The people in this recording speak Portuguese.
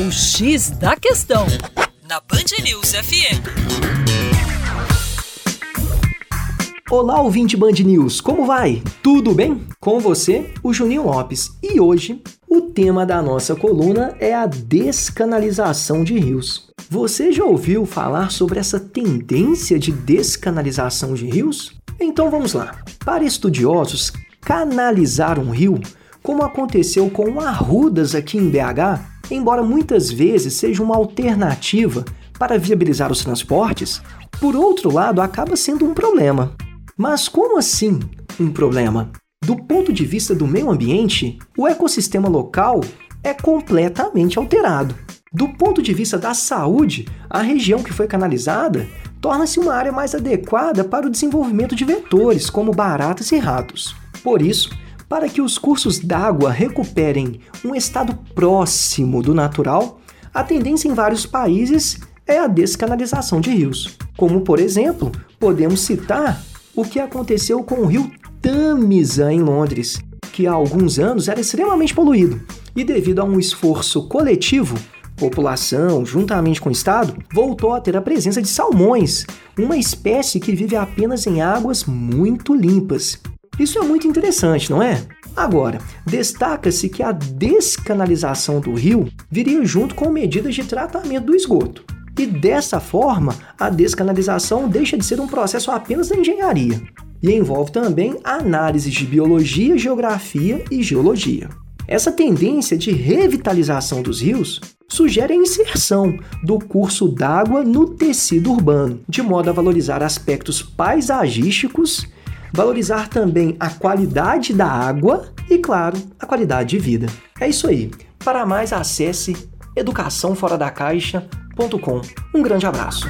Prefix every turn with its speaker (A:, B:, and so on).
A: O X da Questão, na Band News FM.
B: Olá, ouvinte Band News, como vai? Tudo bem? Com você, o Juninho Lopes. E hoje, o tema da nossa coluna é a descanalização de rios. Você já ouviu falar sobre essa tendência de descanalização de rios? Então vamos lá. Para estudiosos, canalizar um rio, como aconteceu com o Arrudas aqui em BH, embora muitas vezes seja uma alternativa para viabilizar os transportes, por outro lado acaba sendo um problema. Mas como assim um problema? Do ponto de vista do meio ambiente, o ecossistema local é completamente alterado. Do ponto de vista da saúde, a região que foi canalizada torna-se uma área mais adequada para o desenvolvimento de vetores, como baratas e ratos. Por isso, para que os cursos d'água recuperem um estado próximo do natural, a tendência em vários países é a descanalização de rios. Como, por exemplo, podemos citar o que aconteceu com o rio Tamisa em Londres, que há alguns anos era extremamente poluído e, devido a um esforço coletivo, população, juntamente com o Estado, voltou a ter a presença de salmões, uma espécie que vive apenas em águas muito limpas. Isso é muito interessante, não é? Agora, destaca-se que a descanalização do rio viria junto com medidas de tratamento do esgoto. E dessa forma, a descanalização deixa de ser um processo apenas da engenharia e envolve também análises de biologia, geografia e geologia. Essa tendência de revitalização dos rios sugere a inserção do curso d'água no tecido urbano, de modo a valorizar aspectos paisagísticos valorizar também a qualidade da água e, claro, a qualidade de vida. É isso aí. Para mais, acesse educaçãoforadacaixa.com. Um grande abraço.